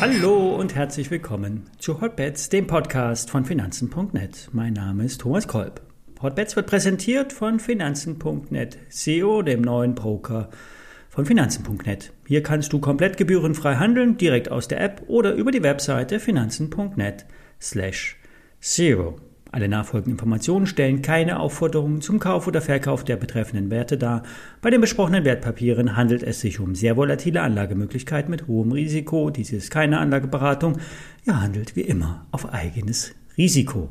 Hallo und herzlich willkommen zu Hotbets, dem Podcast von Finanzen.net. Mein Name ist Thomas Kolb. Hotbets wird präsentiert von Finanzen.net, SEO, dem neuen Broker von Finanzen.net. Hier kannst du komplett gebührenfrei handeln, direkt aus der App oder über die Webseite Finanzen.net slash SEO. Alle nachfolgenden Informationen stellen keine Aufforderungen zum Kauf oder Verkauf der betreffenden Werte dar. Bei den besprochenen Wertpapieren handelt es sich um sehr volatile Anlagemöglichkeiten mit hohem Risiko. Dies ist keine Anlageberatung. Ihr handelt wie immer auf eigenes Risiko.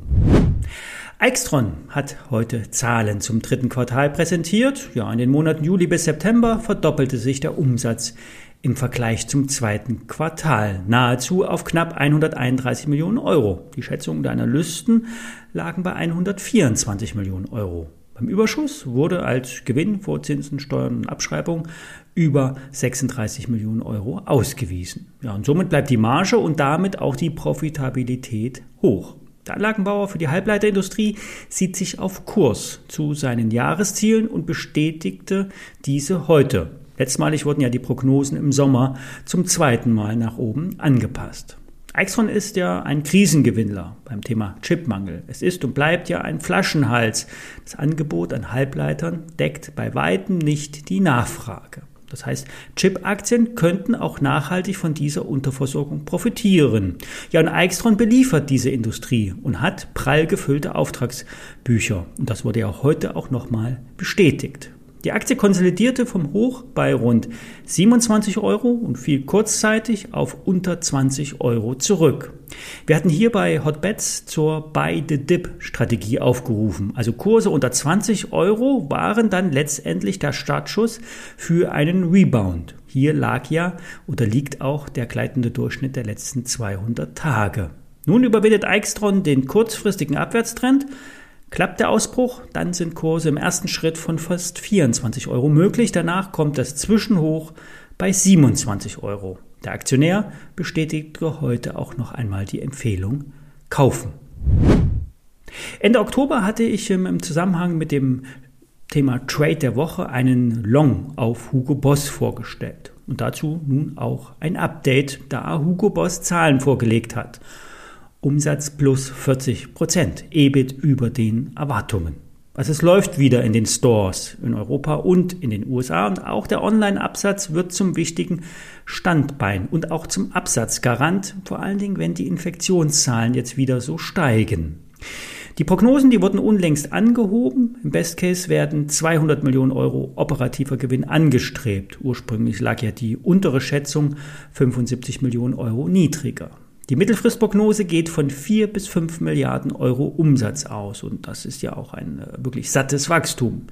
Extron hat heute Zahlen zum dritten Quartal präsentiert. Ja, in den Monaten Juli bis September verdoppelte sich der Umsatz im Vergleich zum zweiten Quartal nahezu auf knapp 131 Millionen Euro. Die Schätzungen der Analysten lagen bei 124 Millionen Euro. Beim Überschuss wurde als Gewinn vor Zinsen, Steuern und Abschreibung über 36 Millionen Euro ausgewiesen. Ja, und somit bleibt die Marge und damit auch die Profitabilität hoch. Der Anlagenbauer für die Halbleiterindustrie sieht sich auf Kurs zu seinen Jahreszielen und bestätigte diese heute. Letztmalig wurden ja die Prognosen im Sommer zum zweiten Mal nach oben angepasst. Exxon ist ja ein Krisengewinnler beim Thema Chipmangel. Es ist und bleibt ja ein Flaschenhals. Das Angebot an Halbleitern deckt bei weitem nicht die Nachfrage. Das heißt, Chip-Aktien könnten auch nachhaltig von dieser Unterversorgung profitieren. Ja, und Eichstron beliefert diese Industrie und hat prall gefüllte Auftragsbücher. Und das wurde ja heute auch nochmal bestätigt. Die Aktie konsolidierte vom Hoch bei rund 27 Euro und fiel kurzzeitig auf unter 20 Euro zurück. Wir hatten hier bei Hotbets zur Buy the Dip Strategie aufgerufen. Also Kurse unter 20 Euro waren dann letztendlich der Startschuss für einen Rebound. Hier lag ja oder liegt auch der gleitende Durchschnitt der letzten 200 Tage. Nun überwindet Eichstron den kurzfristigen Abwärtstrend Klappt der Ausbruch, dann sind Kurse im ersten Schritt von fast 24 Euro möglich. Danach kommt das Zwischenhoch bei 27 Euro. Der Aktionär bestätigte heute auch noch einmal die Empfehlung kaufen. Ende Oktober hatte ich im Zusammenhang mit dem Thema Trade der Woche einen Long auf Hugo Boss vorgestellt. Und dazu nun auch ein Update, da Hugo Boss Zahlen vorgelegt hat. Umsatz plus 40 Prozent, EBIT über den Erwartungen. Also es läuft wieder in den Stores in Europa und in den USA und auch der Online-Absatz wird zum wichtigen Standbein und auch zum Absatzgarant, vor allen Dingen, wenn die Infektionszahlen jetzt wieder so steigen. Die Prognosen, die wurden unlängst angehoben. Im Best Case werden 200 Millionen Euro operativer Gewinn angestrebt. Ursprünglich lag ja die untere Schätzung 75 Millionen Euro niedriger. Die Mittelfristprognose geht von 4 bis 5 Milliarden Euro Umsatz aus und das ist ja auch ein äh, wirklich sattes Wachstum.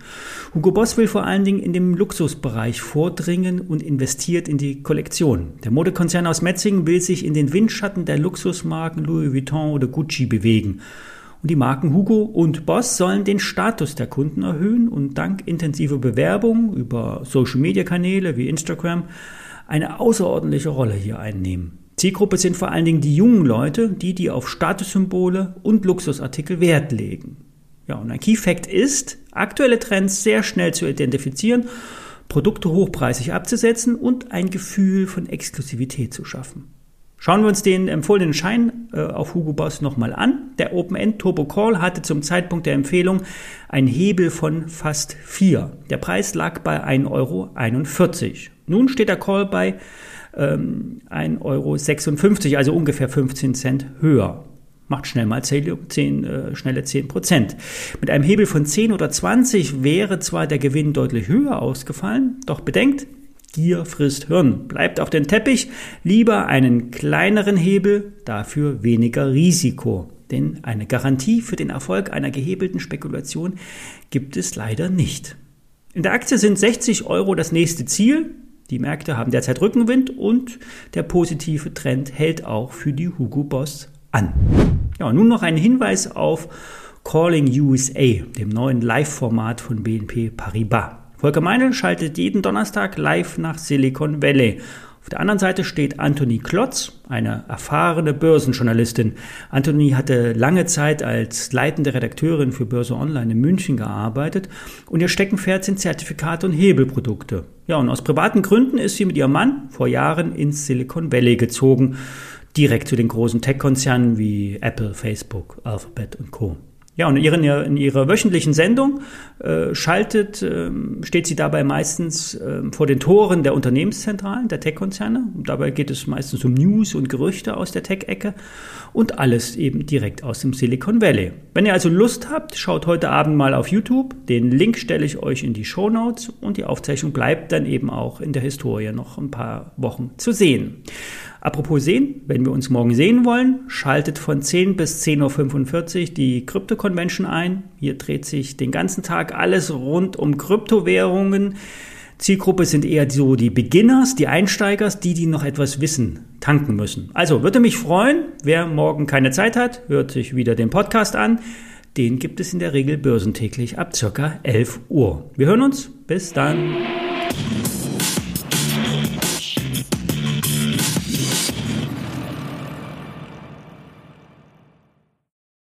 Hugo Boss will vor allen Dingen in dem Luxusbereich vordringen und investiert in die Kollektion. Der Modekonzern aus Metzingen will sich in den Windschatten der Luxusmarken Louis Vuitton oder Gucci bewegen. Und die Marken Hugo und Boss sollen den Status der Kunden erhöhen und dank intensiver Bewerbung über Social-Media-Kanäle wie Instagram eine außerordentliche Rolle hier einnehmen. Zielgruppe sind vor allen Dingen die jungen Leute, die, die auf Statussymbole und Luxusartikel Wert legen. Ja, und ein Key Fact ist, aktuelle Trends sehr schnell zu identifizieren, Produkte hochpreisig abzusetzen und ein Gefühl von Exklusivität zu schaffen. Schauen wir uns den empfohlenen Schein äh, auf Hugo Boss nochmal an. Der Open-End Turbo Call hatte zum Zeitpunkt der Empfehlung einen Hebel von fast 4. Der Preis lag bei 1,41 Euro. Nun steht der Call bei ähm, 1,56 Euro, also ungefähr 15 Cent höher. Macht schnell mal 10, 10 äh, schnelle 10 Prozent. Mit einem Hebel von 10 oder 20 wäre zwar der Gewinn deutlich höher ausgefallen, doch bedenkt, Gier frisst Hirn. Bleibt auf den Teppich, lieber einen kleineren Hebel, dafür weniger Risiko. Denn eine Garantie für den Erfolg einer gehebelten Spekulation gibt es leider nicht. In der Aktie sind 60 Euro das nächste Ziel. Die Märkte haben derzeit Rückenwind und der positive Trend hält auch für die Hugo Boss an. Ja, nun noch ein Hinweis auf Calling USA, dem neuen Live-Format von BNP Paribas. Volker Meinl schaltet jeden Donnerstag live nach Silicon Valley. Auf der anderen Seite steht Anthony Klotz, eine erfahrene Börsenjournalistin. Anthony hatte lange Zeit als leitende Redakteurin für Börse Online in München gearbeitet und ihr Steckenpferd sind Zertifikate und Hebelprodukte. Ja, und aus privaten Gründen ist sie mit ihrem Mann vor Jahren ins Silicon Valley gezogen, direkt zu den großen Tech-Konzernen wie Apple, Facebook, Alphabet und Co. Ja, und in ihrer, in ihrer wöchentlichen Sendung äh, schaltet, äh, steht sie dabei meistens äh, vor den Toren der Unternehmenszentralen, der Tech-Konzerne. Dabei geht es meistens um News und Gerüchte aus der Tech-Ecke und alles eben direkt aus dem Silicon Valley. Wenn ihr also Lust habt, schaut heute Abend mal auf YouTube. Den Link stelle ich euch in die Show Notes und die Aufzeichnung bleibt dann eben auch in der Historie noch ein paar Wochen zu sehen. Apropos sehen, wenn wir uns morgen sehen wollen, schaltet von 10 bis 10.45 Uhr die Crypto Convention ein. Hier dreht sich den ganzen Tag alles rund um Kryptowährungen. Zielgruppe sind eher so die Beginners, die Einsteigers, die, die noch etwas wissen, tanken müssen. Also würde mich freuen, wer morgen keine Zeit hat, hört sich wieder den Podcast an. Den gibt es in der Regel börsentäglich ab circa 11 Uhr. Wir hören uns. Bis dann.